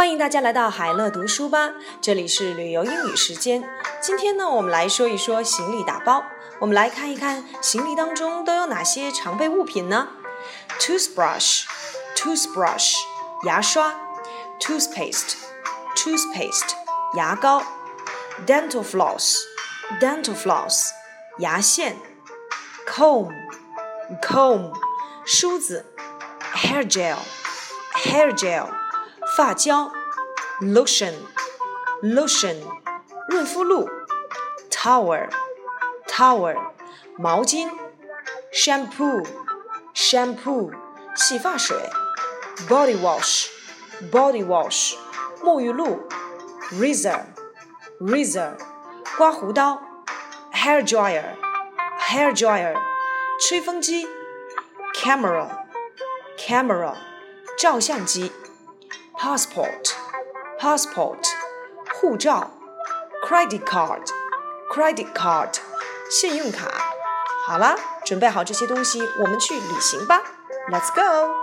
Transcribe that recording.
欢迎大家来到海乐读书吧，这里是旅游英语时间。今天呢，我们来说一说行李打包。我们来看一看行李当中都有哪些常备物品呢？Toothbrush，toothbrush，牙刷；toothpaste，toothpaste，牙膏；dental floss，dental floss，牙线；comb，comb，梳子；hair gel，hair gel。发胶，lotion，lotion，润肤露，towel，towel，毛巾，shampoo，shampoo，洗发水，body wash，body wash，沐浴露，razor，razor，刮胡刀，hair dryer，hair dryer，吹风机，camera，camera，照相机。Passport passport 护照，credit card credit card 信用卡。好了，准备好这些东西，我们去旅行吧。Let's go。